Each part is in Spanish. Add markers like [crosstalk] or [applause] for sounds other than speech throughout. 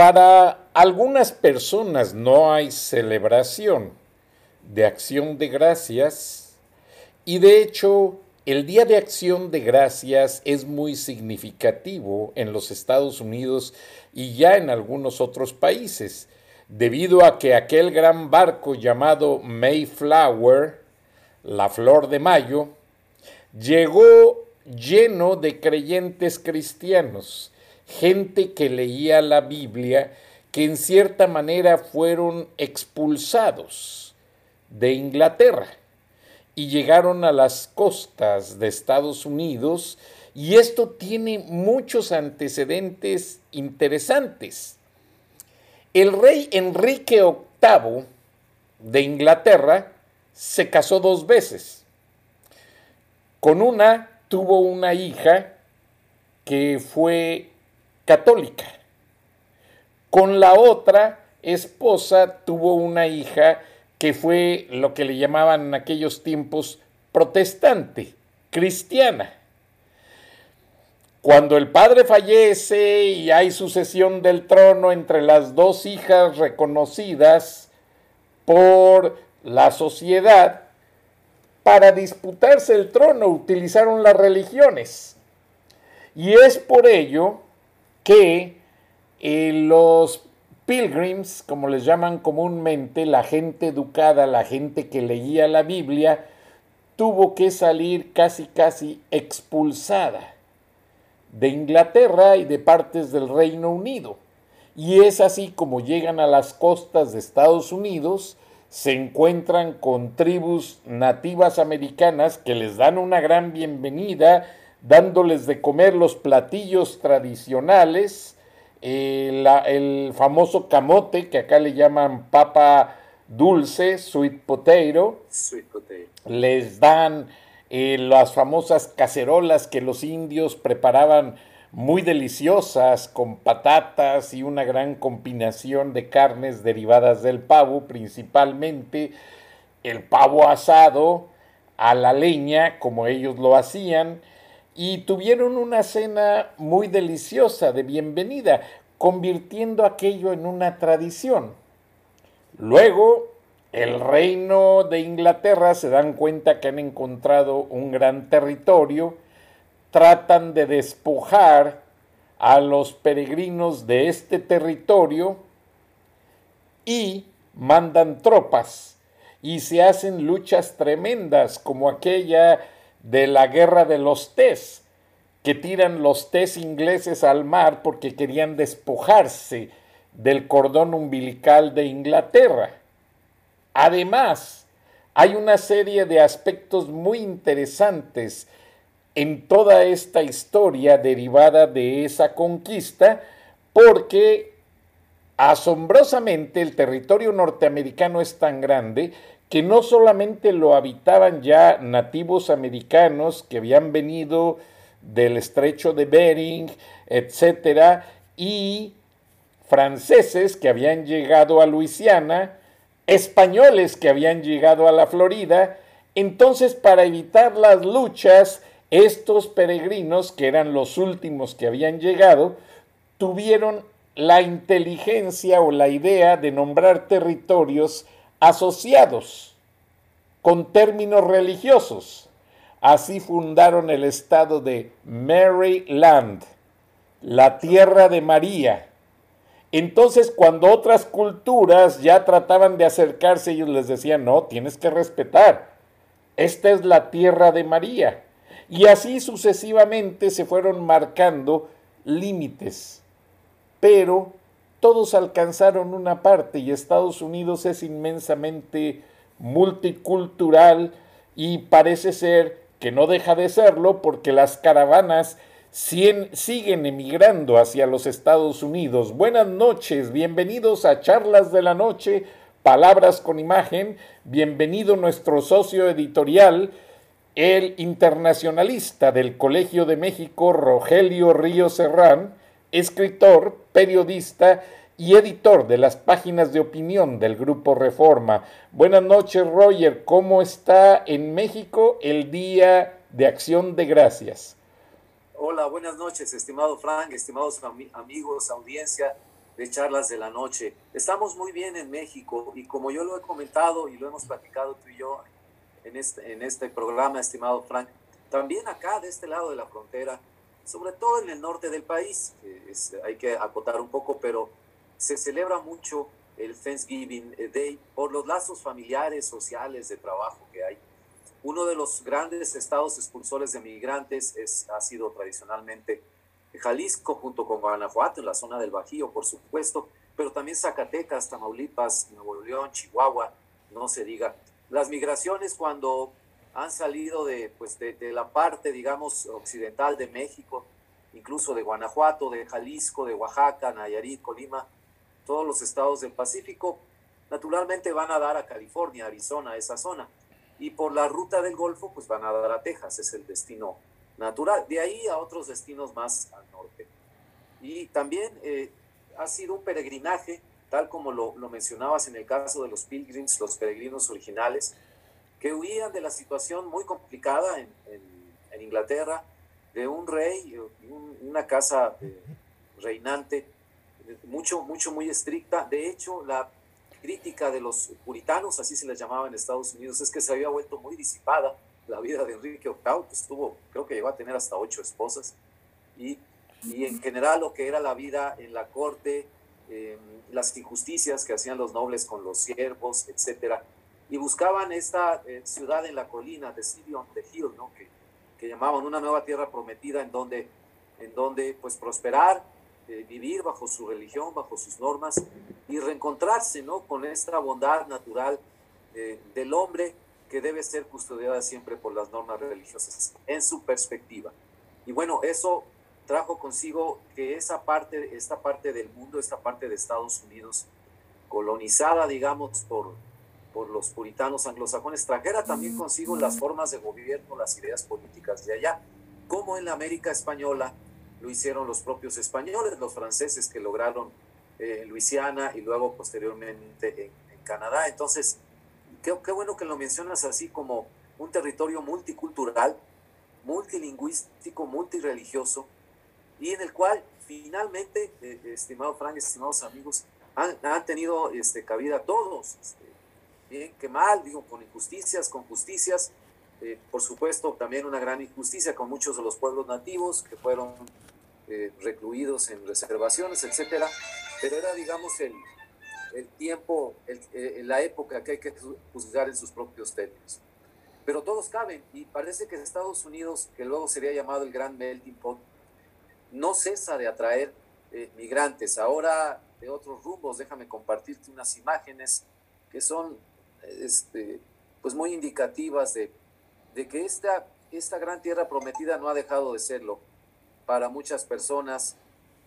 Para algunas personas no hay celebración de acción de gracias y de hecho el Día de Acción de Gracias es muy significativo en los Estados Unidos y ya en algunos otros países, debido a que aquel gran barco llamado Mayflower, la Flor de Mayo, llegó lleno de creyentes cristianos, gente que leía la Biblia, que en cierta manera fueron expulsados de Inglaterra y llegaron a las costas de Estados Unidos y esto tiene muchos antecedentes interesantes. El rey Enrique VIII de Inglaterra se casó dos veces. Con una tuvo una hija que fue católica. Con la otra esposa tuvo una hija que fue lo que le llamaban en aquellos tiempos protestante, cristiana. Cuando el padre fallece y hay sucesión del trono entre las dos hijas reconocidas por la sociedad, para disputarse el trono utilizaron las religiones. Y es por ello que eh, los pilgrims, como les llaman comúnmente, la gente educada, la gente que leía la Biblia, tuvo que salir casi casi expulsada de Inglaterra y de partes del Reino Unido. Y es así como llegan a las costas de Estados Unidos se encuentran con tribus nativas americanas que les dan una gran bienvenida, dándoles de comer los platillos tradicionales, eh, el famoso camote, que acá le llaman papa dulce, sweet potato. Les dan eh, las famosas cacerolas que los indios preparaban muy deliciosas con patatas y una gran combinación de carnes derivadas del pavo, principalmente el pavo asado a la leña, como ellos lo hacían, y tuvieron una cena muy deliciosa de bienvenida, convirtiendo aquello en una tradición. Luego, el reino de Inglaterra se dan cuenta que han encontrado un gran territorio, tratan de despojar a los peregrinos de este territorio y mandan tropas y se hacen luchas tremendas como aquella de la guerra de los tés, que tiran los tés ingleses al mar porque querían despojarse del cordón umbilical de Inglaterra. Además, hay una serie de aspectos muy interesantes en toda esta historia derivada de esa conquista, porque asombrosamente el territorio norteamericano es tan grande que no solamente lo habitaban ya nativos americanos que habían venido del estrecho de Bering, etcétera, y franceses que habían llegado a Luisiana, españoles que habían llegado a la Florida, entonces para evitar las luchas estos peregrinos, que eran los últimos que habían llegado, tuvieron la inteligencia o la idea de nombrar territorios asociados con términos religiosos. Así fundaron el estado de Maryland, la tierra de María, Entonces, cuando otras culturas ya trataban de acercarse, ellos les decían, no, tienes que respetar. Esta es la tierra de María. Y así sucesivamente se fueron marcando límites. Pero todos alcanzaron una parte y Estados Unidos es inmensamente multicultural y parece ser que no deja de serlo porque las caravanas siguen emigrando hacia los Estados Unidos. Buenas noches, bienvenidos a Charlas de la Noche, Palabras con Imagen, bienvenido nuestro socio editorial, el internacionalista del Colegio de México, Rogelio Río Serrán, escritor, periodista y editor de las páginas de opinión del Grupo Reforma. Buenas noches, Roger. ¿Cómo está en México el Día de Acción de Gracias? Hola, buenas noches, estimado Frank, estimados amigos, audiencia de charlas de la noche. Estamos muy bien en México y como yo lo he comentado y lo hemos platicado tú y yo en este, en este programa, estimado Frank, también acá de este lado de la frontera, sobre todo en el norte del país, hay que acotar un poco, pero se celebra mucho el Thanksgiving Day por los lazos familiares, sociales, de trabajo que hay uno de los grandes estados expulsores de migrantes es, ha sido tradicionalmente Jalisco, junto con Guanajuato, en la zona del Bajío, por supuesto, pero también Zacatecas, Tamaulipas, Nuevo León, Chihuahua, no se diga. Las migraciones cuando han salido de, pues de, la parte, digamos, occidental de México, incluso de Guanajuato, de Jalisco, de Oaxaca, Nayarit, Colima, todos los estados del Pacífico, naturalmente van a dar a California, Arizona, esa zona y por la ruta del Golfo pues van a dar a Texas, es el destino natural. De ahí a otros destinos más al norte. Y también eh, ha sido un peregrinaje, tal como lo, lo, mencionabas en el caso de los pilgrims, los peregrinos originales, que huían de la situación muy complicada en, Inglaterra, de un rey, una casa eh, reinante, mucho, mucho, muy estricta. De hecho, la crítica de los puritanos, así se les llamaba en Estados Unidos, es que se había vuelto muy disipada la vida de Enrique VIII, que estuvo, creo que llegó a tener hasta ocho esposas, y, y en general lo que era la vida en la corte, em, las injusticias que hacían los nobles con los siervos, etcétera, y buscaban esta eh, ciudad en la colina de City on the Hill, ¿no? que, que llamaban una nueva tierra prometida en donde, en donde pues prosperar, eh, vivir bajo su religión, bajo sus normas y reencontrarse ¿no? con esta bondad natural eh, del hombre que debe ser custodiada siempre por las normas religiosas en su perspectiva. Y bueno, eso trajo consigo que esa parte, esta parte del mundo, esta parte de Estados Unidos, colonizada, digamos, por, por los puritanos anglosajones, trajera también consigo las formas de gobierno, las ideas políticas de allá, como en la América española lo hicieron los propios españoles, los franceses que lograron eh, Luisiana y luego posteriormente en, Canadá. Entonces, qué, qué, bueno que lo mencionas así como un territorio multicultural, multilingüístico, multireligioso, y en el cual finalmente, eh, estimado Frank, estimados amigos, han, han tenido este, cabida todos, este, bien que mal, digo, con injusticias, con justicias, eh, por supuesto, también una gran injusticia con muchos de los pueblos nativos que fueron eh, recluidos en reservaciones, etcétera, pero era, digamos, el, el tiempo, el, eh, la época que hay que juzgar en sus propios términos. Pero todos caben, y parece que Estados Unidos, que luego sería llamado el gran melting pot, no cesa de atraer migrantes. Ahora, de otros rumbos, déjame compartirte unas imágenes que son este, pues muy indicativas de, de que esta, esta gran tierra prometida no ha dejado de serlo para muchas personas,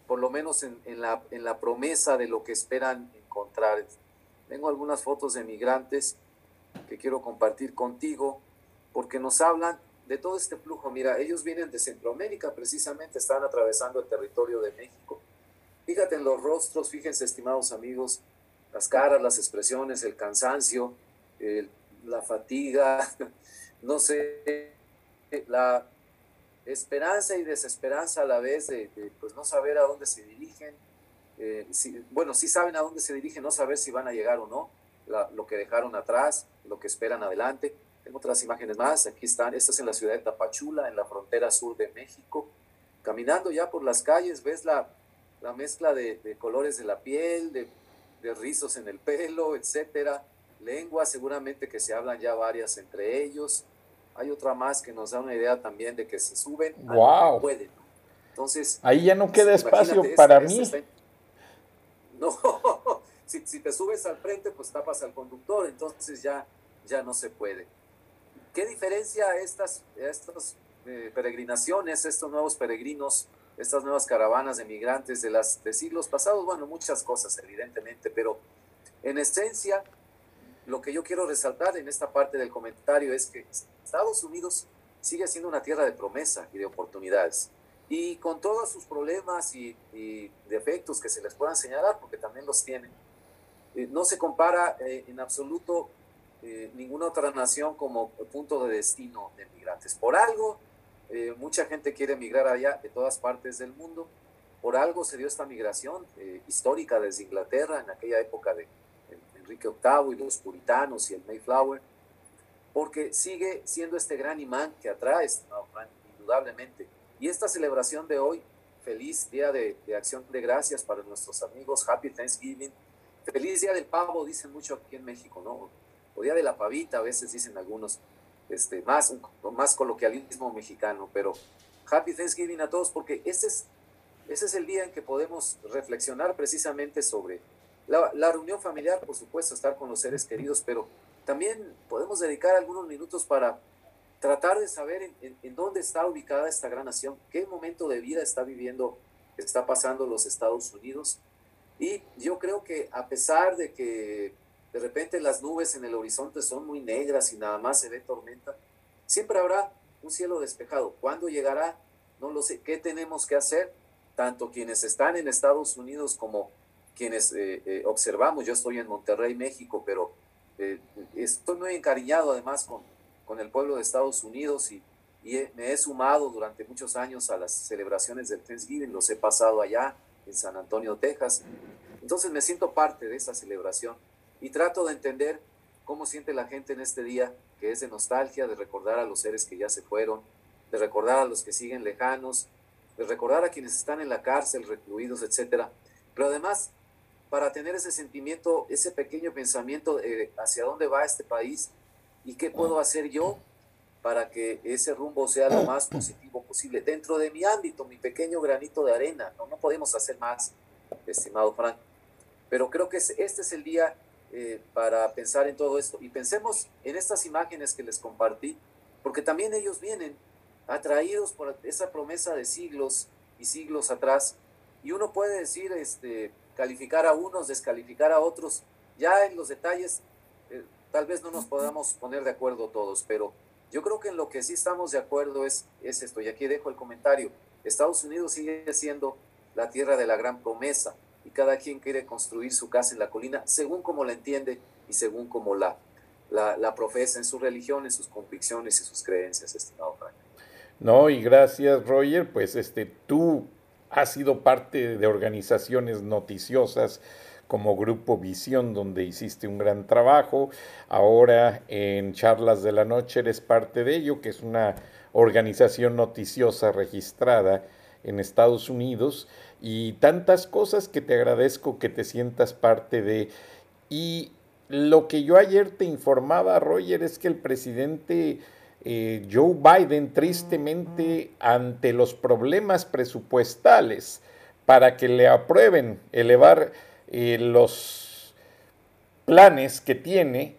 por lo menos en, la, en la promesa de lo que esperan encontrar. Tengo algunas fotos de migrantes que quiero compartir contigo porque nos hablan de todo este flujo. Mira, ellos vienen de Centroamérica, precisamente están atravesando el territorio de México. Fíjate en los rostros, fíjense, estimados amigos, las caras, las expresiones, el cansancio, la fatiga, [laughs] no sé, la, esperanza y desesperanza a la vez de, pues no saber a dónde se dirigen. Eh, bueno, sí saben a dónde se dirigen, no saber si van a llegar o no, lo que dejaron atrás, lo que esperan adelante. Tengo otras imágenes más, aquí están, esta es en la ciudad de Tapachula, en la frontera sur de México. Caminando ya por las calles, ves la, la mezcla de, colores de la piel, de, rizos en el pelo, etcétera. Lenguas, seguramente que se hablan ya varias entre ellos. Hay otra más que nos da una idea también de que se suben. ¡Wow! Pueden. Entonces. Ahí ya no queda espacio para mí. no, [laughs] si, te subes al frente, pues tapas al conductor, entonces ya, ya no se puede. ¿Qué diferencia estas, estas eh, peregrinaciones, estos nuevos peregrinos estas nuevas caravanas de migrantes de, las, de siglos pasados, bueno, muchas cosas evidentemente, pero en esencia, lo que yo quiero resaltar en esta parte del comentario es que Estados Unidos sigue siendo una tierra de promesa y de oportunidades. Y con todos sus problemas y, defectos que se les puedan señalar, porque también los tienen, eh, no se compara eh, en absoluto eh, ninguna otra nación como punto de destino de migrantes. Por algo, eh, mucha gente quiere emigrar allá de todas partes del mundo. Por algo se dio esta migración eh, histórica desde Inglaterra en aquella época de Enrique VIII y los puritanos y el Mayflower, porque sigue siendo este gran imán que atrae, indudablemente. Y esta celebración de hoy, feliz día de, acción de gracias para nuestros amigos, Happy Thanksgiving, feliz día del pavo, dicen mucho aquí en México, ¿no? O día de la pavita, a veces dicen algunos este, más, más coloquialismo mexicano, pero Happy Thanksgiving a todos porque ese es, ese es el día en que podemos reflexionar precisamente sobre la, la reunión familiar, por supuesto, estar con los seres queridos, pero también podemos dedicar algunos minutos para tratar de saber en, en, dónde está ubicada esta gran nación, qué momento de vida está viviendo, está pasando los Estados Unidos. Y yo creo que a pesar de que de repente las nubes en el horizonte son muy negras y nada más se ve tormenta. Siempre habrá un cielo despejado. ¿Cuándo llegará? No lo sé. ¿Qué tenemos que hacer? Tanto quienes están en Estados Unidos como quienes eh, eh, observamos. Yo estoy en Monterrey, México, pero eh, estoy muy encariñado además con, con el pueblo de Estados Unidos y, y me he sumado durante muchos años a las celebraciones del Thanksgiving. Los he pasado allá en San Antonio, Texas. Entonces me siento parte de esa celebración y trato de entender cómo siente la gente en este día, que es de nostalgia, de recordar a los seres que ya se fueron, de recordar a los que siguen lejanos, de recordar a quienes están en la cárcel, recluidos, etc. Pero además, para tener ese sentimiento, ese pequeño pensamiento hacia dónde va este país y qué puedo hacer yo para que ese rumbo sea lo más positivo posible dentro de mi ámbito, mi pequeño granito de arena. No, no podemos hacer más, estimado Frank. Pero creo que este es el día eh, para pensar en todo esto. Y pensemos en estas imágenes que les compartí, porque también ellos vienen atraídos por esa promesa de siglos y siglos atrás. Y uno puede decir, este, calificar a unos, descalificar a otros. Ya en los detalles, eh, tal vez no nos podamos poner de acuerdo todos, pero yo creo que en lo que sí estamos de acuerdo es, es esto. Y aquí dejo el comentario. Estados Unidos sigue siendo la tierra de la gran promesa cada quien quiere construir su casa en la colina según como la entiende y según como la, la, profesa en su religión, en sus convicciones y sus creencias, estimado Frank. No, y gracias Roger, pues este, tú has sido parte de organizaciones noticiosas como Grupo Visión, donde hiciste un gran trabajo. Ahora en Charlas de la Noche eres parte de ello, que es una organización noticiosa registrada en Estados Unidos y tantas cosas que te agradezco que te sientas parte de. Y lo que yo ayer te informaba, Roger, es que el presidente eh, Joe Biden, tristemente, ante los problemas presupuestales para que le aprueben elevar eh, los planes que tiene,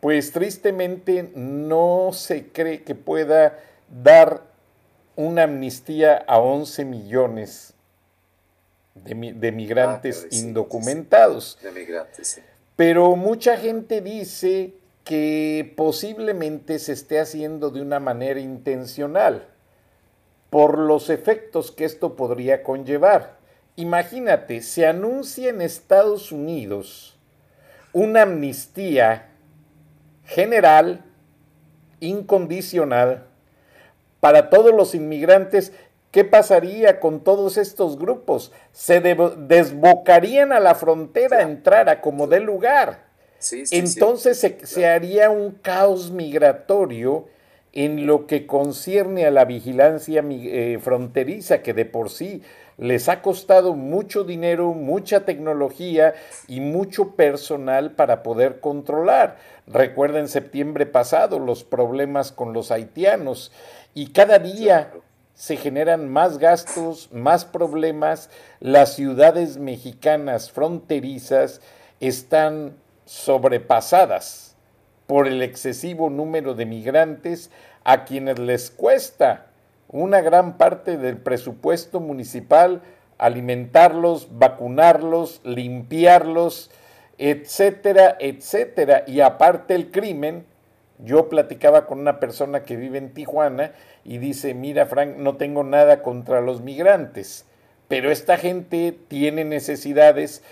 pues tristemente no se cree que pueda dar una amnistía a 11 millones de, migrantes ah, indocumentados. Pero mucha gente dice que posiblemente se esté haciendo de una manera intencional por los efectos que esto podría conllevar. Imagínate, se anuncia en Estados Unidos una amnistía general, incondicional, para todos los inmigrantes ¿Qué pasaría con todos estos grupos? Se desbocarían a la frontera, entrar a como de lugar. Entonces Se, haría un caos migratorio en lo que concierne a la vigilancia eh, fronteriza, que de por sí les ha costado mucho dinero, mucha tecnología y mucho personal para poder controlar. Recuerden septiembre pasado los problemas con los haitianos y cada día se generan más gastos, más problemas. Las ciudades mexicanas fronterizas están sobrepasadas por el excesivo número de migrantes a quienes les cuesta una gran parte del presupuesto municipal alimentarlos, vacunarlos, limpiarlos, etcétera, etcétera. Y aparte el crimen, yo platicaba con una persona que vive en Tijuana y dice, mira Frank, no tengo nada contra los migrantes, pero esta gente tiene necesidades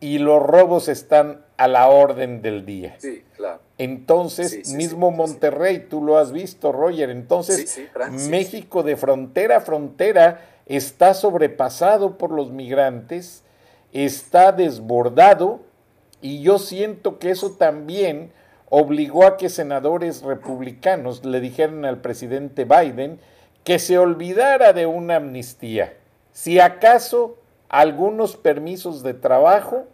y los robos están a la orden del día. Sí, claro. Entonces, mismo Monterrey, tú lo has visto, Roger, entonces México de frontera a frontera está sobrepasado por los migrantes, está desbordado y yo siento que eso también obligó a que senadores republicanos le dijeran al presidente Biden que se olvidara de una amnistía. Si acaso algunos permisos de trabajo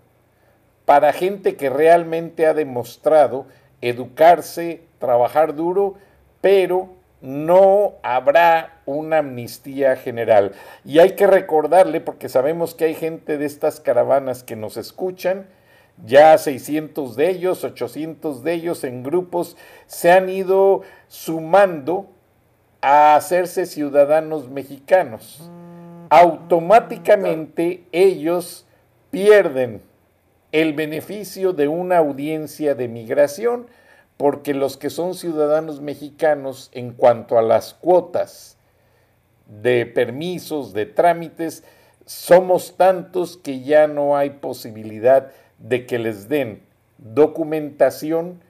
para gente que realmente ha demostrado educarse, trabajar duro, pero no habrá una amnistía general. Y hay que recordarle, porque sabemos que hay gente de estas caravanas que nos escuchan, ya 600 de ellos, 800 de ellos en grupos se han ido sumando a hacerse ciudadanos mexicanos. Automáticamente ellos pierden el beneficio de una audiencia de migración, porque los que son ciudadanos mexicanos en cuanto a las cuotas de permisos, de trámites, somos tantos que ya no hay posibilidad de que les den documentación,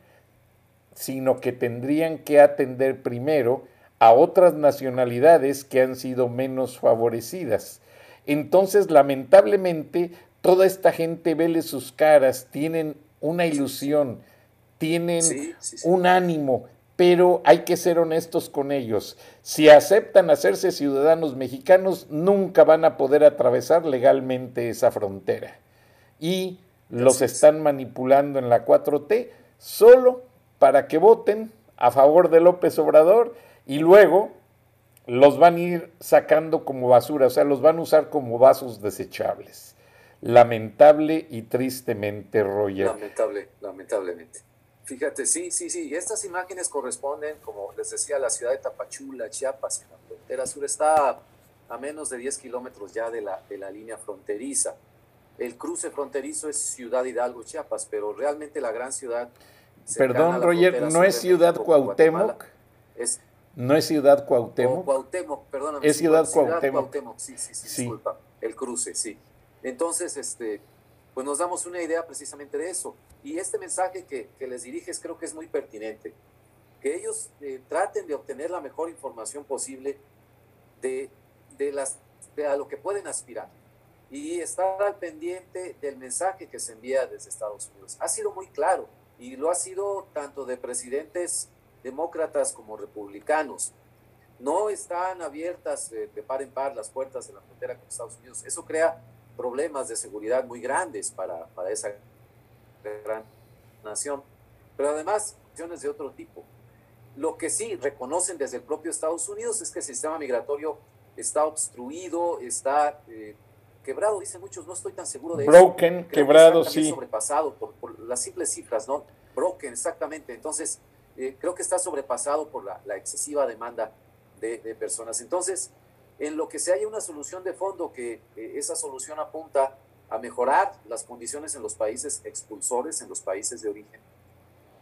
sino que tendrían que atender primero a otras nacionalidades que han sido menos favorecidas. Entonces, lamentablemente, toda esta gente vele sus caras, tienen una ilusión, tienen un ánimo, pero hay que ser honestos con ellos. Si aceptan hacerse ciudadanos mexicanos, nunca van a poder atravesar legalmente esa frontera. Y los están manipulando en la 4T solo para que voten a favor de López Obrador y luego los van a ir sacando como basura, o sea, los van a usar como vasos desechables lamentable y tristemente, Roger. Lamentable, lamentablemente. Fíjate, sí, sí, sí. Estas imágenes corresponden, como les decía, a la ciudad de Tapachula, Chiapas, en la frontera sur. Está a menos de 10 kilómetros ya de la, de la línea fronteriza. El cruce fronterizo es Ciudad Hidalgo, Chiapas, pero realmente la gran ciudad. Perdón, Roger, ¿no es Ciudad Cuauhtémoc? Es, ¿No es Ciudad Cuauhtémoc? Cuauhtémoc, perdón. Es Ciudad, Cuauhtémoc. Sí, sí, sí, sí, disculpa. El cruce, sí. Entonces, este, pues nos damos una idea precisamente de eso. Y este mensaje que, les diriges creo que es muy pertinente. Que ellos eh, traten de obtener la mejor información posible de, de, las, de a lo que pueden aspirar y estar al pendiente del mensaje que se envía desde Estados Unidos. Ha sido muy claro y lo ha sido tanto de presidentes demócratas como republicanos. No están abiertas de, de par en par las puertas de la frontera con Estados Unidos. Eso crea problemas de seguridad muy grandes para, para esa gran nación, pero además acciones de otro tipo. Lo que sí reconocen desde el propio Estados Unidos es que el sistema migratorio está obstruido, está eh, quebrado, dicen muchos, no estoy tan seguro de eso. Broken, quebrado, sí. Sobrepasado por, por, las simples cifras, ¿no? Broken, exactamente. Entonces, eh, creo que está sobrepasado por la, la excesiva demanda de, de, personas. Entonces, en lo que se haya una solución de fondo, que esa solución apunta a mejorar las condiciones en los países expulsores, en los países de origen.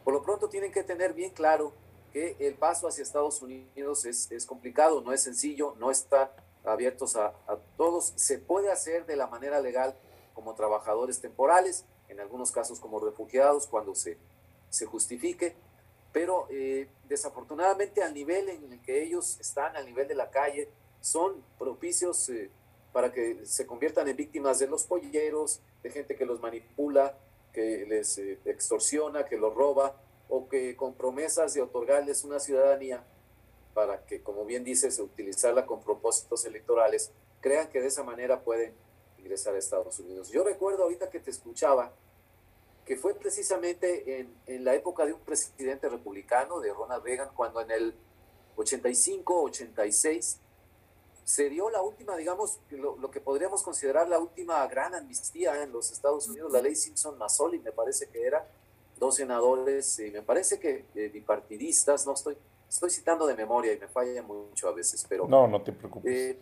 Por lo pronto tienen que tener bien claro que el paso hacia Estados Unidos es, es complicado, no es sencillo, no está abiertos a, todos. Se puede hacer de la manera legal como trabajadores temporales, en algunos casos como refugiados, cuando se, se justifique, pero eh, desafortunadamente al nivel en el que ellos están, al nivel de la calle, son propicios eh, para que se conviertan en víctimas de los polleros, de gente que los manipula, que les eh, extorsiona, que los roba, o que con promesas de otorgarles una ciudadanía, para que, como bien dices, utilizarla con propósitos electorales, crean que de esa manera pueden ingresar a Estados Unidos. Yo recuerdo ahorita que te escuchaba que fue precisamente en, en la época de un presidente republicano, de Ronald Reagan, cuando en el 85, 86, se dio la última, digamos, lo, que podríamos considerar la última gran amnistía en los Estados Unidos, la ley Simpson-Mazzoli, me parece que era, dos senadores, y me parece que eh, bipartidistas, no estoy, estoy citando de memoria y me falla mucho a veces, pero... No, no te preocupes. Eh,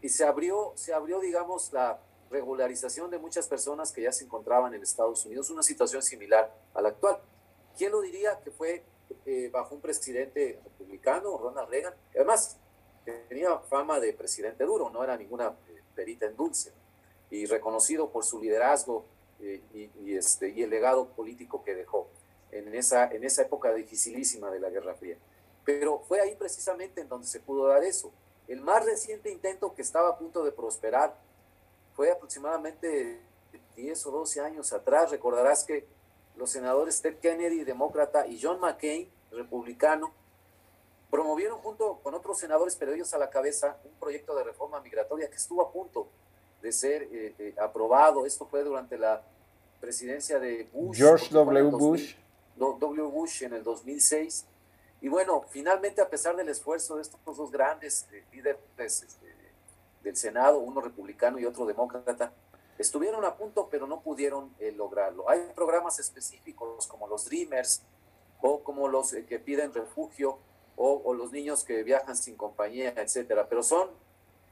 y se abrió, se abrió, digamos, la regularización de muchas personas que ya se encontraban en Estados Unidos, una situación similar a la actual. ¿Quién lo diría que fue eh, bajo un presidente republicano, Ronald Reagan? Además, tenía fama de presidente duro, no era ninguna eh, perita en dulce, y reconocido por su liderazgo eh, y, y, este, y el legado político que dejó en esa, en esa época dificilísima de la Guerra Fría. Pero fue ahí precisamente en donde se pudo dar eso. El más reciente intento que estaba a punto de prosperar fue aproximadamente 10 o 12 años atrás. Recordarás que los senadores Ted Kennedy, demócrata, y John McCain, republicano, promovieron junto con otros senadores, pero ellos a la cabeza, un proyecto de reforma migratoria que estuvo a punto de ser eh, eh, aprobado. Esto fue durante la presidencia de Bush. George W. Bush. W. Bush en el 2006. Y bueno, finalmente, a pesar del esfuerzo de estos dos grandes eh, líderes este, del Senado, uno republicano y otro demócrata, estuvieron a punto, pero no pudieron eh, lograrlo. Hay programas específicos como los Dreamers o como los eh, que piden refugio o, o, los niños que viajan sin compañía, etcétera, pero son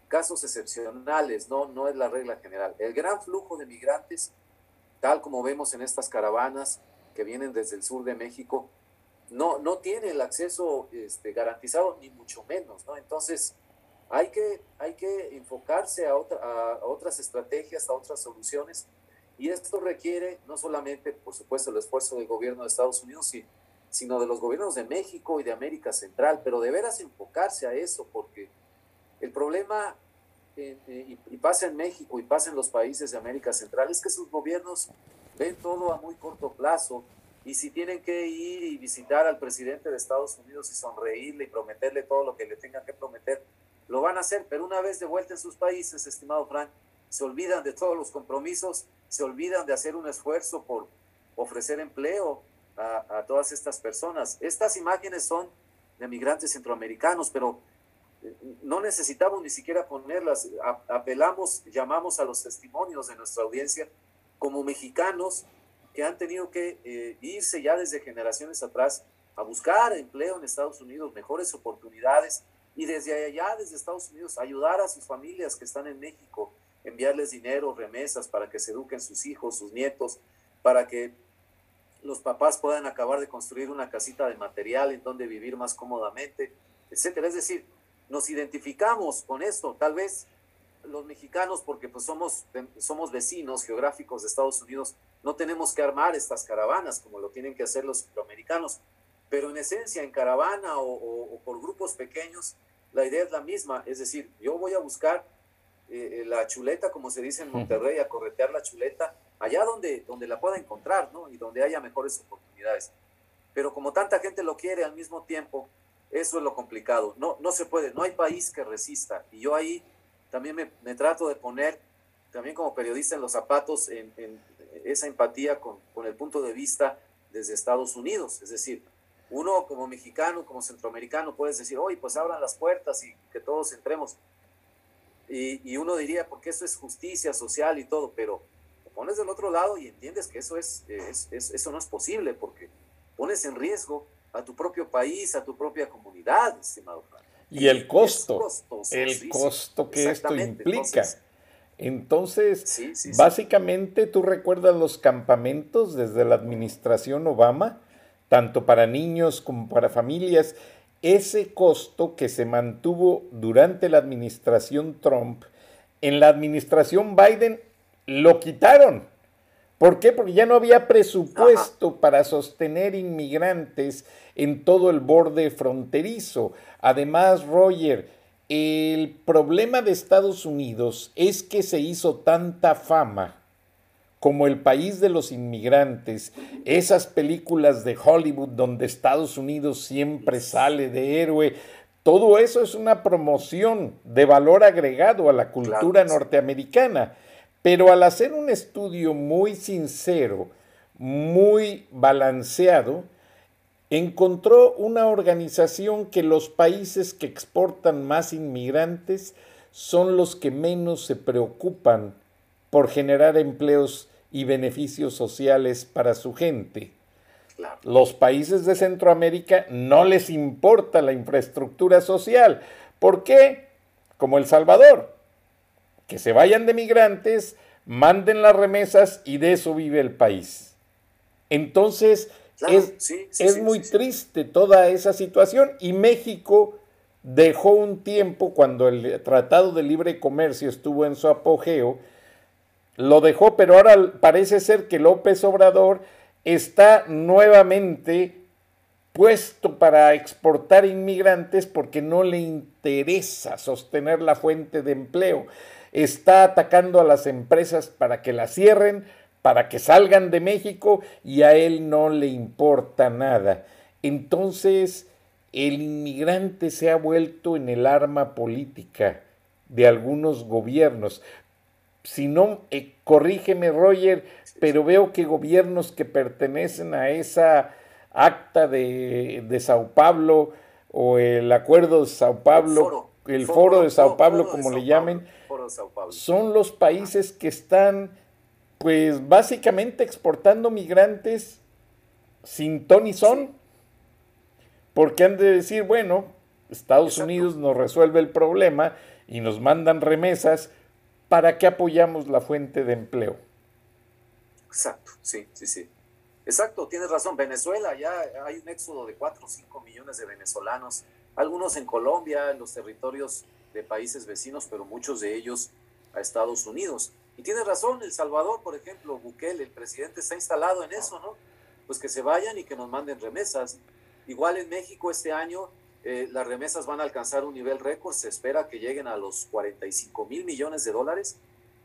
casos excepcionales, no, no es la regla general. El gran flujo de migrantes, tal como vemos en estas caravanas que vienen desde el sur de México, no, no tiene el acceso este, garantizado, ni mucho menos, ¿no? Entonces, hay que, hay que enfocarse a, otra, a, otras estrategias, a otras soluciones, y esto requiere no solamente, por supuesto, el esfuerzo del gobierno de Estados Unidos, sino de los gobiernos de México y de América Central, pero de veras enfocarse a eso, porque el problema, eh, eh, y pasa en México y pasa en los países de América Central, es que sus gobiernos ven todo a muy corto plazo, y si tienen que ir y visitar al presidente de Estados Unidos y sonreírle y prometerle todo lo que le tengan que prometer, lo van a hacer, pero una vez de vuelta en sus países, estimado Frank, se olvidan de todos los compromisos, se olvidan de hacer un esfuerzo por ofrecer empleo a, a todas estas personas. Estas imágenes son de migrantes centroamericanos, pero no necesitamos ni siquiera ponerlas, apelamos, llamamos a los testimonios de nuestra audiencia como mexicanos que han tenido que eh, irse ya desde generaciones atrás a buscar empleo en Estados Unidos, mejores oportunidades y desde allá, desde Estados Unidos, ayudar a sus familias que están en México, enviarles dinero, remesas para que se eduquen sus hijos, sus nietos, para que los papás puedan acabar de construir una casita de material en donde vivir más cómodamente, etcétera. Es decir, nos identificamos con esto, tal vez los mexicanos, porque pues somos, somos vecinos geográficos de Estados Unidos, no tenemos que armar estas caravanas como lo tienen que hacer los centroamericanos, pero en esencia, en caravana o, o, o, por grupos pequeños, la idea es la misma, es decir, yo voy a buscar eh, la chuleta, como se dice en Monterrey, a corretear la chuleta, allá donde, donde la pueda encontrar, ¿no? Y donde haya mejores oportunidades. Pero como tanta gente lo quiere al mismo tiempo, eso es lo complicado. No, no se puede, no hay país que resista. Y yo ahí también me, trato de poner, también como periodista en los zapatos, en, esa empatía con, con el punto de vista desde Estados Unidos. Es decir, uno como mexicano, como centroamericano, puedes decir, oye, pues abran las puertas y que todos entremos. Y, uno diría, porque eso es justicia social y todo, pero te pones del otro lado y entiendes que eso, es, es, es, eso no es posible, porque pones en riesgo a tu propio país, a tu propia comunidad, estimado. Y el costo, el costo que esto implica. Entonces, entonces sí, sí, básicamente tú recuerdas los campamentos desde la administración Obama, tanto para niños como para familias, ese costo que se mantuvo durante la administración Trump, en la administración Biden lo quitaron. ¿Por qué? Porque ya no había presupuesto Ajá. para sostener inmigrantes en todo el borde fronterizo. Además, Roger, el problema de Estados Unidos es que se hizo tanta fama como el país de los inmigrantes, esas películas de Hollywood donde Estados Unidos siempre sale de héroe, Todo eso es una promoción de valor agregado a la cultura norteamericana. Pero al hacer un estudio muy sincero, muy balanceado, encontró una organización que los países que exportan más inmigrantes son los que menos se preocupan por generar empleos y beneficios sociales para su gente. Los países de Centroamérica no les importa la infraestructura social. ¿Por qué? Como El Salvador. Que se vayan de migrantes, manden las remesas y de eso vive el país. Entonces, es, muy triste toda esa situación y México dejó un tiempo cuando el Tratado de Libre Comercio estuvo en su apogeo, lo dejó, pero ahora parece ser que López Obrador está nuevamente puesto para exportar inmigrantes porque no le interesa sostener la fuente de empleo. Está atacando a las empresas para que la cierren, para que salgan de México y a él no le importa nada. Entonces, el inmigrante se ha vuelto en el arma política de algunos gobiernos. Si no, eh, corrígeme Roger, pero veo que gobiernos que pertenecen a esa acta de, Sao Paulo o el acuerdo de Sao Paulo, el foro, de Sao Paulo, como le llamen, son los países que están pues básicamente exportando migrantes sin ton y son, porque han de decir, bueno, Estados Unidos nos resuelve el problema y nos mandan remesas, ¿para qué apoyamos la fuente de empleo? Exacto, sí, sí, sí. Exacto, tienes razón. Venezuela, ya hay un éxodo de 4 o 5 millones de venezolanos, algunos en Colombia, en los territorios de países vecinos, pero muchos de ellos a Estados Unidos. Y tiene razón, El Salvador, por ejemplo, Bukele, el presidente está instalado en eso, ¿no? Pues que se vayan y que nos manden remesas. Igual en México este año eh, las remesas van a alcanzar un nivel récord, se espera que lleguen a los 45 mil millones de dólares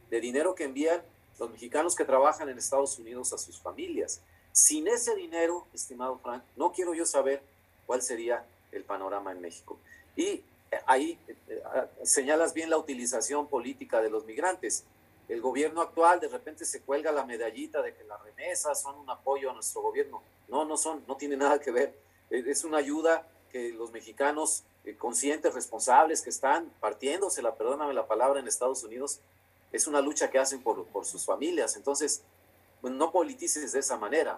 de dinero que envían los mexicanos que trabajan en Estados Unidos a sus familias. Sin ese dinero, estimado Frank, no quiero yo saber cuál sería el panorama en México. Y ahí eh, ah, señalas bien la utilización política de los migrantes el gobierno actual de repente se cuelga la medallita de que las remesas son un apoyo a nuestro gobierno. No, no son, no tiene nada que ver. Es una ayuda que los mexicanos eh, conscientes, responsables, que están partiéndosela, perdóname la palabra, en Estados Unidos, es una lucha que hacen por, sus familias. Entonces, no politices de esa manera.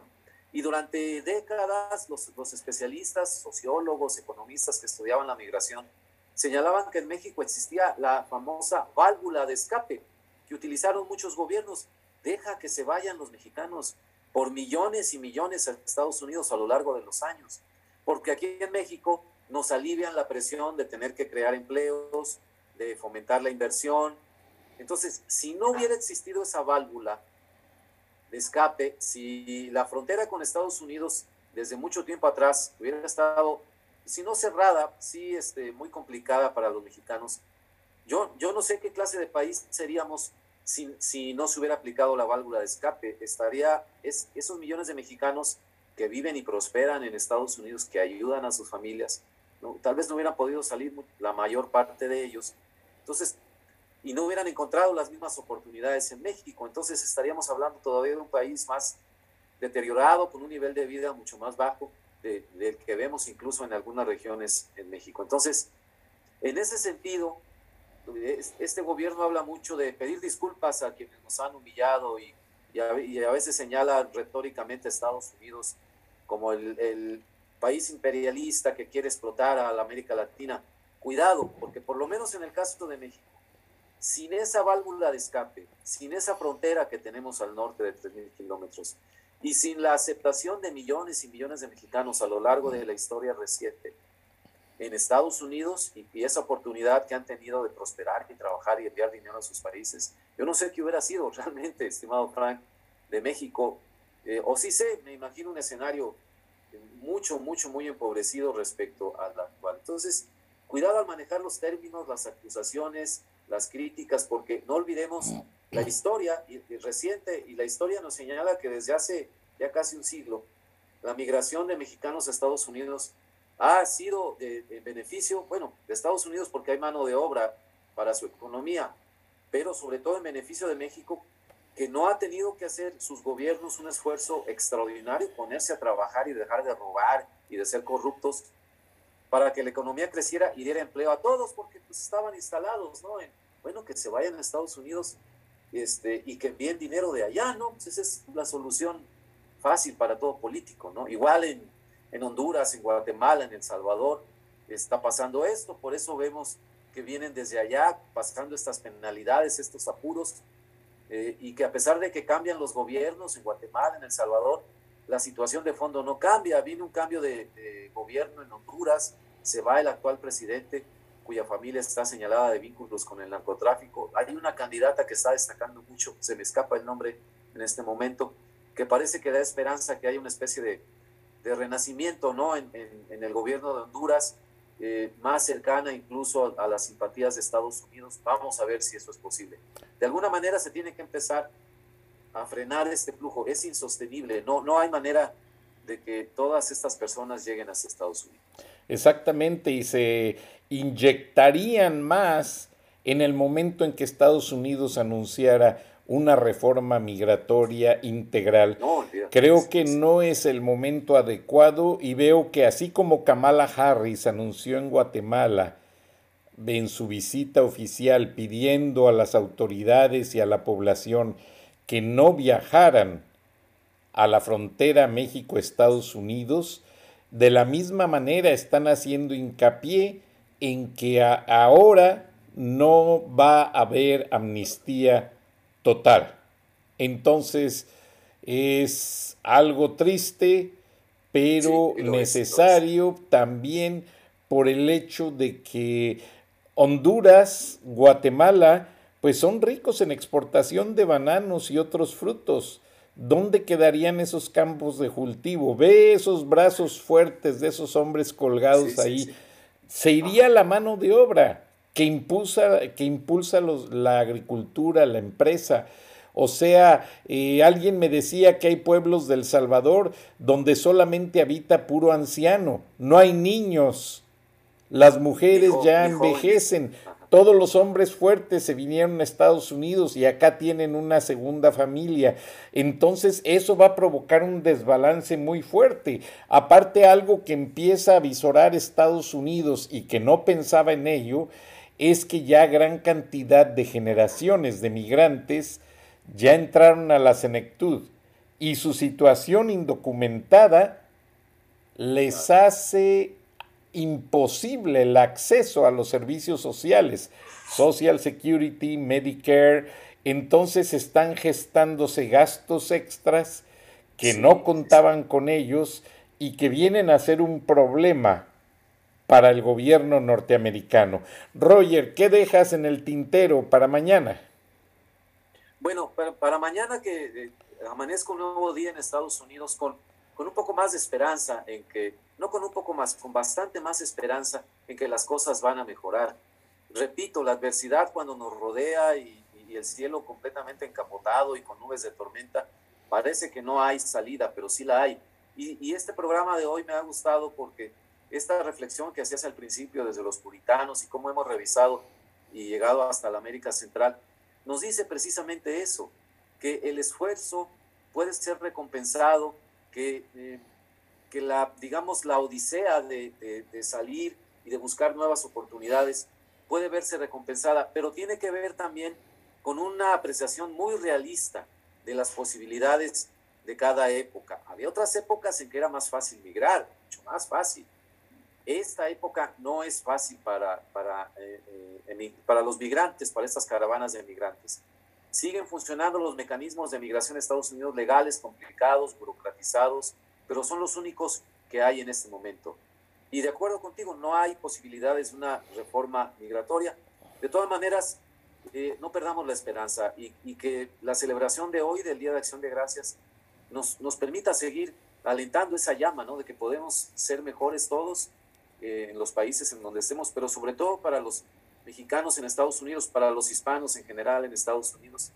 Y durante décadas, los, especialistas, sociólogos, economistas que estudiaban la migración, señalaban que en México existía la famosa válvula de escape que utilizaron muchos gobiernos. Deja que se vayan los mexicanos por millones y millones a Estados Unidos a lo largo de los años, porque aquí en México nos alivian la presión de tener que crear empleos, de fomentar la inversión. Entonces, si no hubiera existido esa válvula de escape, si la frontera con Estados Unidos desde mucho tiempo atrás hubiera estado, si no cerrada, sí este, muy complicada para los mexicanos, yo, yo no sé qué clase de país seríamos si, si no se hubiera aplicado la válvula de escape. Estaría es, esos millones de mexicanos que viven y prosperan en Estados Unidos, que ayudan a sus familias, ¿no? tal vez no hubieran podido salir la mayor parte de ellos. Entonces, y no hubieran encontrado las mismas oportunidades en México. Entonces estaríamos hablando todavía de un país más deteriorado, con un nivel de vida mucho más bajo del que vemos incluso en algunas regiones en México. Entonces, en ese sentido, este gobierno habla mucho de pedir disculpas a quienes nos han humillado y, a, veces señala retóricamente a Estados Unidos como el, país imperialista que quiere explotar a la América Latina. Cuidado, porque por lo menos en el caso de México, sin esa válvula de escape, sin esa frontera que tenemos al norte de 3.000 kilómetros y sin la aceptación de millones y millones de mexicanos a lo largo de la historia reciente, en Estados Unidos y, esa oportunidad que han tenido de prosperar y trabajar y enviar dinero a sus países. Yo no sé qué hubiera sido [laughs] realmente, estimado Frank, de México, eh, o sí sé, me imagino un escenario mucho, mucho, muy empobrecido respecto a la actual. Entonces, cuidado al manejar los términos, las acusaciones, las críticas, porque no olvidemos la historia y reciente, y la historia nos señala que desde hace ya casi un siglo, la migración de mexicanos a Estados Unidos ha sido de, beneficio, bueno, de Estados Unidos porque hay mano de obra para su economía, pero sobre todo en beneficio de México, que no ha tenido que hacer sus gobiernos un esfuerzo extraordinario, ponerse a trabajar y dejar de robar y de ser corruptos para que la economía creciera y diera empleo a todos, porque pues estaban instalados, ¿no? bueno, que se vayan a Estados Unidos este, y que envíen dinero de allá, ¿no? Pues esa es la solución fácil para todo político, ¿no? Igual en, en Honduras, en Guatemala, en El Salvador, está pasando esto, por eso vemos que vienen desde allá pasando estas penalidades, estos apuros, eh, y que a pesar de que cambian los gobiernos en Guatemala, en El Salvador, la situación de fondo no cambia. Viene un cambio de, gobierno en Honduras, se va el actual presidente, cuya familia está señalada de vínculos con el narcotráfico. Hay una candidata que está destacando mucho, se me escapa el nombre en este momento, que parece que da esperanza que haya una especie de, de renacimiento ¿no? En, en, el gobierno de Honduras, eh, más cercana incluso a, las simpatías de Estados Unidos. Vamos a ver si eso es posible. De alguna manera se tiene que empezar a frenar este flujo. Es insostenible, no, no hay manera de que todas estas personas lleguen hacia Estados Unidos. Exactamente, y se inyectarían más en el momento en que Estados Unidos anunciara una reforma migratoria integral. Creo que no es el momento adecuado y veo que así como Kamala Harris anunció en Guatemala en su visita oficial pidiendo a las autoridades y a la población que no viajaran a la frontera México-Estados Unidos, de la misma manera están haciendo hincapié en que ahora no va a haber amnistía total. Entonces es algo triste, pero necesario también por el hecho de que Honduras, Guatemala, pues son ricos en exportación de bananos y otros frutos. ¿Dónde quedarían esos campos de cultivo? Ve esos brazos fuertes de esos hombres colgados ahí. Se iría la mano de obra que impulsa, que impulsa los, la agricultura, la empresa. O sea, eh, alguien me decía que hay pueblos del Salvador donde solamente habita puro anciano, no hay niños, las mujeres ya envejecen, todos los hombres fuertes se vinieron a Estados Unidos y acá tienen una segunda familia. Entonces eso va a provocar un desbalance muy fuerte. Aparte algo que empieza a visorar Estados Unidos y que no pensaba en ello, es que ya gran cantidad de generaciones de migrantes ya entraron a la senectud y su situación indocumentada les hace imposible el acceso a los servicios sociales, Social Security, Medicare, entonces están gestándose gastos extras que no contaban con ellos y que vienen a ser un problema para el gobierno norteamericano. Roger, ¿qué dejas en el tintero para mañana? Bueno, para, mañana que eh, amanezca un nuevo día en Estados Unidos con, con un poco más de esperanza en que no con un poco más, con bastante más esperanza en que las cosas van a mejorar. Repito, la adversidad cuando nos rodea y, el cielo completamente encapotado y con nubes de tormenta, parece que no hay salida, pero sí la hay. Y, y este programa de hoy me ha gustado porque esta reflexión que hacías al principio desde los puritanos y cómo hemos revisado y llegado hasta la América Central, nos dice precisamente eso, que el esfuerzo puede ser recompensado, que eh, que la, digamos, la odisea de, de, salir y de buscar nuevas oportunidades puede verse recompensada, pero tiene que ver también con una apreciación muy realista de las posibilidades de cada época. Había otras épocas en que era más fácil migrar, mucho más fácil. Esta época no es fácil para, para, eh, eh, para los migrantes, para estas caravanas de migrantes. Siguen funcionando los mecanismos de migración a Estados Unidos legales, complicados, burocratizados, pero son los únicos que hay en este momento. Y de acuerdo contigo, no hay posibilidades de una reforma migratoria. De todas maneras, eh, no perdamos la esperanza y, que la celebración de hoy, del Día de Acción de Gracias, nos, nos permita seguir alentando esa llama, ¿no? De que podemos ser mejores todos eh, en los países en donde estemos, pero sobre todo para los mexicanos en Estados Unidos, para los hispanos en general en Estados Unidos.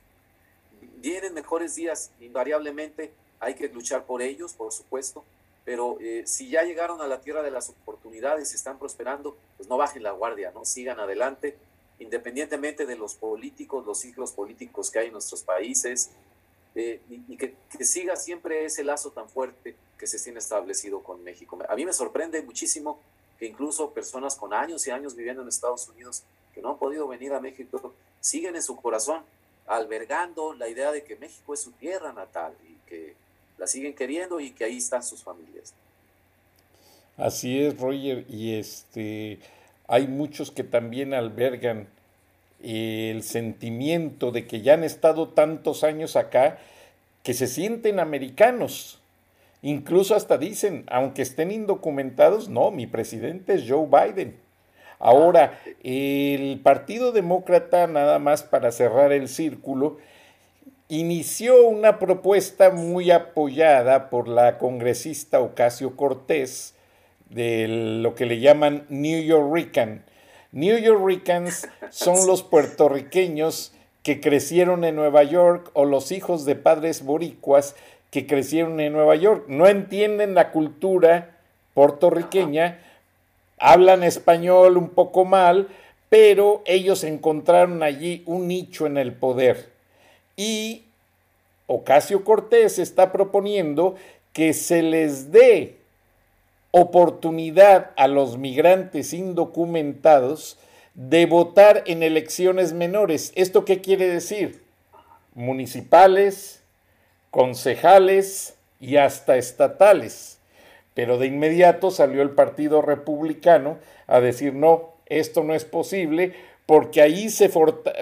Vienen mejores días, invariablemente, hay que luchar por ellos, por supuesto, pero eh, si ya llegaron a la tierra de las oportunidades y están prosperando, pues no bajen la guardia, ¿no? Sigan adelante, independientemente de los políticos, los ciclos políticos que hay en nuestros países, eh, y, que, que, siga siempre ese lazo tan fuerte que se tiene establecido con México. A mí me sorprende muchísimo que incluso personas con años y años viviendo en Estados Unidos que no han podido venir a México siguen en su corazón albergando la idea de que México es su tierra natal y que la siguen queriendo y que ahí están sus familias. Así es, Roger, y este hay muchos que también albergan el sentimiento de que ya han estado tantos años acá que se sienten americanos. Incluso hasta dicen, aunque estén indocumentados, no, mi presidente es Joe Biden. Ahora, el Partido Demócrata, nada más para cerrar el círculo, inició una propuesta muy apoyada por la congresista Ocasio Cortés de lo que le llaman New Yorkican. New Yorkers son [laughs] los puertorriqueños que crecieron en Nueva York o los hijos de padres boricuas que crecieron en Nueva York. No entienden la cultura puertorriqueña hablan español un poco mal, pero ellos encontraron allí un nicho en el poder. Y Ocasio Cortés está proponiendo que se les dé oportunidad a los migrantes indocumentados de votar en elecciones menores. ¿Esto qué quiere decir? Municipales, concejales y hasta estatales. Pero de inmediato salió el Partido Republicano a decir, no, esto no es posible, porque ahí se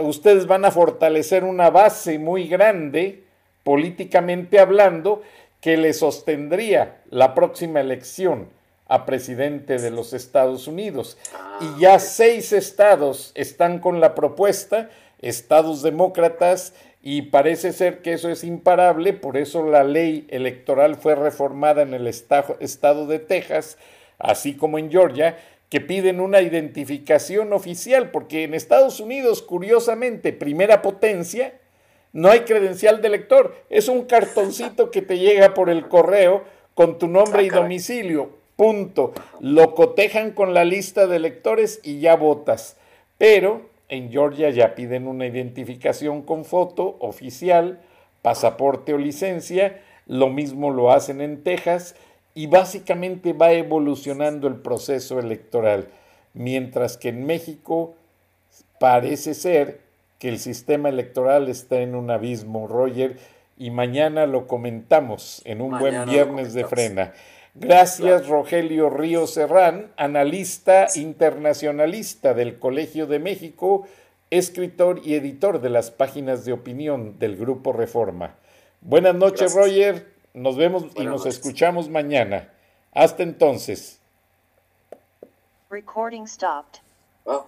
ustedes van a fortalecer una base muy grande, políticamente hablando, que le sostendría la próxima elección a presidente de los Estados Unidos. Y ah, ya seis estados están con la propuesta, estados demócratas y parece ser que eso es imparable, por eso la ley electoral fue reformada en el estado de Texas, así como en Georgia, que piden una identificación oficial, porque en Estados Unidos, curiosamente, primera potencia, no hay credencial de elector, es un cartoncito que te llega por el correo con tu nombre y domicilio, punto. Lo cotejan con la lista de electores y ya votas. Pero en Georgia ya piden una identificación con foto oficial, pasaporte o licencia. Lo mismo lo hacen en Texas y básicamente va evolucionando el proceso electoral. Mientras que en México parece ser que el sistema electoral está en un abismo, Roger, y mañana lo comentamos en un buen viernes de frena. Gracias, Rogelio Río Serrán, analista internacionalista del Colegio de México, escritor y editor de las páginas de opinión del Grupo Reforma. Buenas noches, Roger. Nos vemos y nos escuchamos mañana. Hasta entonces. Recording stopped. Oh.